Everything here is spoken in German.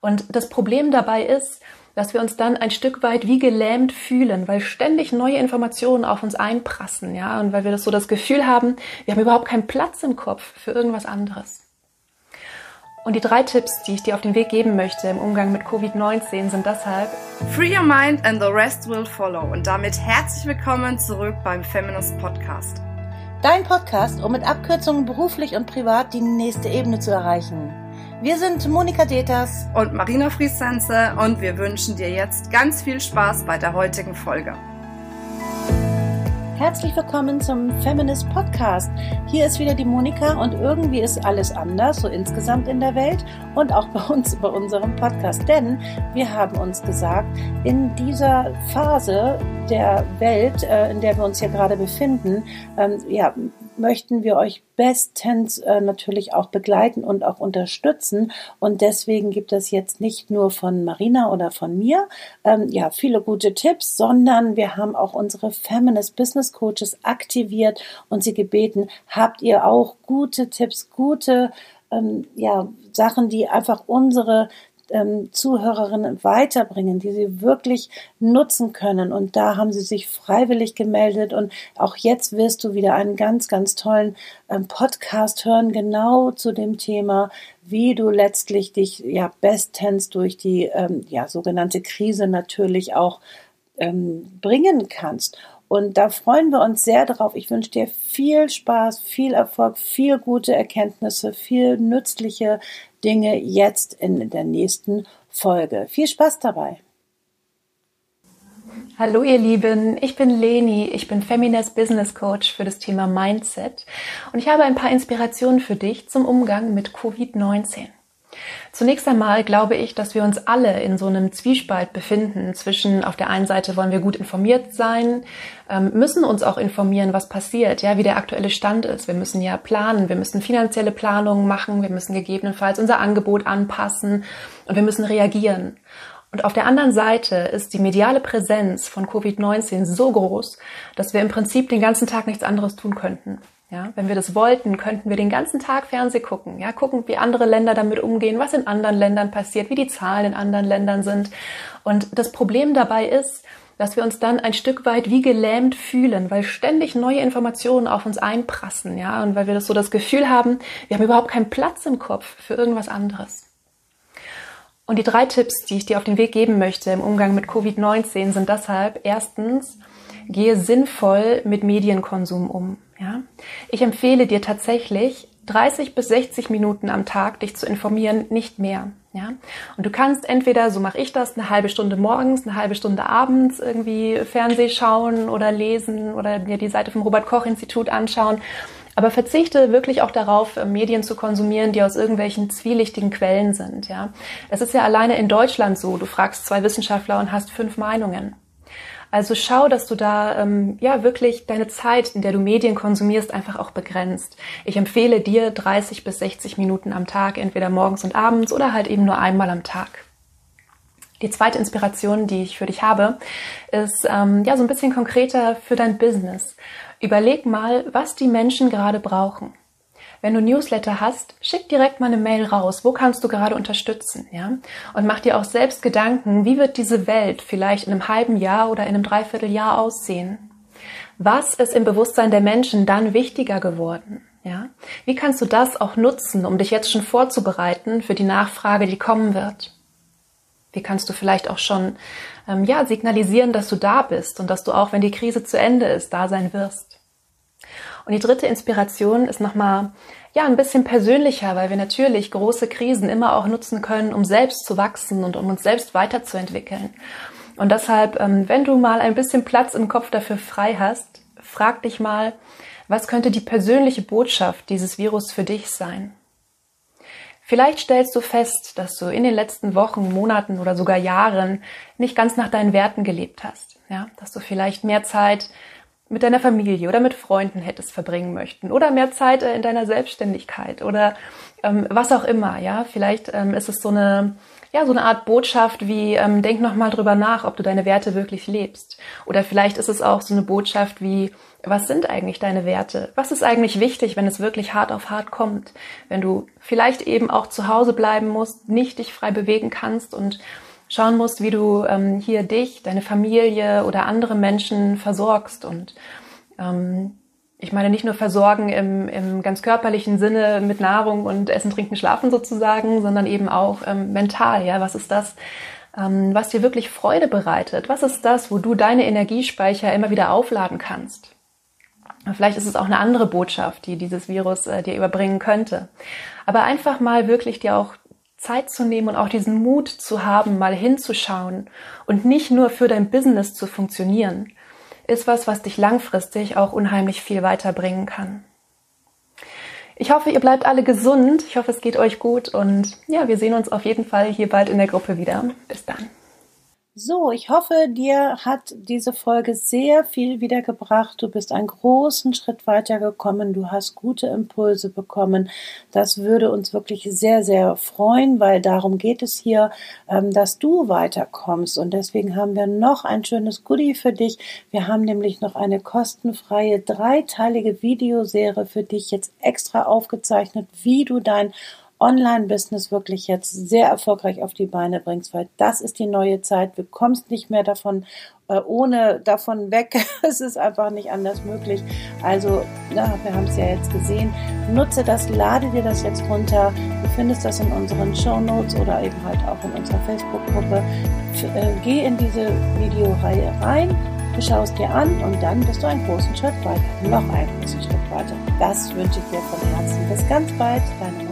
Und das Problem dabei ist, dass wir uns dann ein Stück weit wie gelähmt fühlen, weil ständig neue Informationen auf uns einprassen, ja, und weil wir das so das Gefühl haben, wir haben überhaupt keinen Platz im Kopf für irgendwas anderes. Und die drei Tipps, die ich dir auf den Weg geben möchte im Umgang mit Covid-19 sind deshalb Free your mind and the rest will follow. Und damit herzlich willkommen zurück beim Feminist Podcast. Dein Podcast, um mit Abkürzungen beruflich und privat die nächste Ebene zu erreichen. Wir sind Monika Deters und Marina Friesense und wir wünschen dir jetzt ganz viel Spaß bei der heutigen Folge. Herzlich willkommen zum Feminist Podcast. Hier ist wieder die Monika und irgendwie ist alles anders, so insgesamt in der Welt und auch bei uns bei unserem Podcast. Denn wir haben uns gesagt, in dieser Phase der Welt, äh, in der wir uns hier gerade befinden, ähm, ja, möchten wir euch bestens äh, natürlich auch begleiten und auch unterstützen. Und deswegen gibt es jetzt nicht nur von Marina oder von mir ähm, ja viele gute Tipps, sondern wir haben auch unsere Feminist Business Coaches aktiviert und sie gebeten, habt ihr auch gute Tipps, gute ähm, ja, Sachen, die einfach unsere ähm, Zuhörerinnen weiterbringen, die sie wirklich nutzen können. Und da haben sie sich freiwillig gemeldet. Und auch jetzt wirst du wieder einen ganz, ganz tollen ähm, Podcast hören, genau zu dem Thema, wie du letztlich dich ja bestens durch die ähm, ja, sogenannte Krise natürlich auch ähm, bringen kannst. Und da freuen wir uns sehr drauf. Ich wünsche dir viel Spaß, viel Erfolg, viel gute Erkenntnisse, viel nützliche Dinge jetzt in der nächsten Folge. Viel Spaß dabei. Hallo ihr Lieben, ich bin Leni, ich bin Feminist Business Coach für das Thema Mindset und ich habe ein paar Inspirationen für dich zum Umgang mit Covid-19. Zunächst einmal glaube ich, dass wir uns alle in so einem Zwiespalt befinden zwischen auf der einen Seite wollen wir gut informiert sein, ähm, müssen uns auch informieren, was passiert, ja, wie der aktuelle Stand ist. Wir müssen ja planen, wir müssen finanzielle Planungen machen, wir müssen gegebenenfalls unser Angebot anpassen und wir müssen reagieren. Und auf der anderen Seite ist die mediale Präsenz von Covid-19 so groß, dass wir im Prinzip den ganzen Tag nichts anderes tun könnten. Ja, wenn wir das wollten, könnten wir den ganzen Tag Fernseh gucken, ja, gucken, wie andere Länder damit umgehen, was in anderen Ländern passiert, wie die Zahlen in anderen Ländern sind. Und das Problem dabei ist, dass wir uns dann ein Stück weit wie gelähmt fühlen, weil ständig neue Informationen auf uns einprassen, ja, und weil wir das so das Gefühl haben, wir haben überhaupt keinen Platz im Kopf für irgendwas anderes. Und die drei Tipps, die ich dir auf den Weg geben möchte im Umgang mit Covid-19 sind deshalb erstens, gehe sinnvoll mit Medienkonsum um. Ich empfehle dir tatsächlich 30 bis 60 Minuten am Tag dich zu informieren, nicht mehr. Ja? Und du kannst entweder, so mache ich das, eine halbe Stunde morgens, eine halbe Stunde abends irgendwie Fernseh schauen oder lesen oder dir die Seite vom Robert Koch Institut anschauen. Aber verzichte wirklich auch darauf, Medien zu konsumieren, die aus irgendwelchen zwielichtigen Quellen sind. Ja, es ist ja alleine in Deutschland so. Du fragst zwei Wissenschaftler und hast fünf Meinungen. Also schau, dass du da ähm, ja wirklich deine Zeit, in der du Medien konsumierst, einfach auch begrenzt. Ich empfehle dir 30 bis 60 Minuten am Tag, entweder morgens und abends oder halt eben nur einmal am Tag. Die zweite Inspiration, die ich für dich habe, ist ähm, ja so ein bisschen konkreter für dein Business. Überleg mal, was die Menschen gerade brauchen. Wenn du Newsletter hast, schick direkt mal eine Mail raus. Wo kannst du gerade unterstützen, ja? Und mach dir auch selbst Gedanken, wie wird diese Welt vielleicht in einem halben Jahr oder in einem Dreivierteljahr aussehen? Was ist im Bewusstsein der Menschen dann wichtiger geworden? Ja? Wie kannst du das auch nutzen, um dich jetzt schon vorzubereiten für die Nachfrage, die kommen wird? Wie kannst du vielleicht auch schon ähm, ja signalisieren, dass du da bist und dass du auch, wenn die Krise zu Ende ist, da sein wirst? Und die dritte Inspiration ist nochmal, ja, ein bisschen persönlicher, weil wir natürlich große Krisen immer auch nutzen können, um selbst zu wachsen und um uns selbst weiterzuentwickeln. Und deshalb, ähm, wenn du mal ein bisschen Platz im Kopf dafür frei hast, frag dich mal, was könnte die persönliche Botschaft dieses Virus für dich sein? Vielleicht stellst du fest, dass du in den letzten Wochen, Monaten oder sogar Jahren nicht ganz nach deinen Werten gelebt hast. Ja, dass du vielleicht mehr Zeit mit deiner Familie oder mit Freunden hättest verbringen möchten oder mehr Zeit äh, in deiner Selbstständigkeit oder ähm, was auch immer. Ja, vielleicht ähm, ist es so eine ja, so eine Art Botschaft wie, ähm, denk nochmal drüber nach, ob du deine Werte wirklich lebst. Oder vielleicht ist es auch so eine Botschaft wie, was sind eigentlich deine Werte? Was ist eigentlich wichtig, wenn es wirklich hart auf hart kommt? Wenn du vielleicht eben auch zu Hause bleiben musst, nicht dich frei bewegen kannst und schauen musst, wie du ähm, hier dich, deine Familie oder andere Menschen versorgst und ähm, ich meine nicht nur versorgen im, im ganz körperlichen Sinne mit Nahrung und Essen, Trinken, Schlafen sozusagen, sondern eben auch ähm, mental. Ja, was ist das, ähm, was dir wirklich Freude bereitet? Was ist das, wo du deine Energiespeicher immer wieder aufladen kannst? Vielleicht ist es auch eine andere Botschaft, die dieses Virus äh, dir überbringen könnte. Aber einfach mal wirklich dir auch Zeit zu nehmen und auch diesen Mut zu haben, mal hinzuschauen und nicht nur für dein Business zu funktionieren, ist was, was dich langfristig auch unheimlich viel weiterbringen kann. Ich hoffe, ihr bleibt alle gesund. Ich hoffe, es geht euch gut und ja, wir sehen uns auf jeden Fall hier bald in der Gruppe wieder. Bis dann. So, ich hoffe, dir hat diese Folge sehr viel wiedergebracht. Du bist einen großen Schritt weitergekommen. Du hast gute Impulse bekommen. Das würde uns wirklich sehr, sehr freuen, weil darum geht es hier, ähm, dass du weiterkommst. Und deswegen haben wir noch ein schönes Goodie für dich. Wir haben nämlich noch eine kostenfreie dreiteilige Videoserie für dich jetzt extra aufgezeichnet, wie du dein Online-Business wirklich jetzt sehr erfolgreich auf die Beine bringst, weil das ist die neue Zeit. Du kommst nicht mehr davon äh, ohne davon weg. es ist einfach nicht anders möglich. Also, ja, wir haben es ja jetzt gesehen. Nutze das, lade dir das jetzt runter. Du findest das in unseren Show Notes oder eben halt auch in unserer Facebook-Gruppe. Äh, geh in diese Videoreihe rein. Du schaust dir an und dann bist du einen großen Schritt weiter. Noch einen großen Schritt weiter. Das wünsche ich dir von Herzen. Bis ganz bald, deine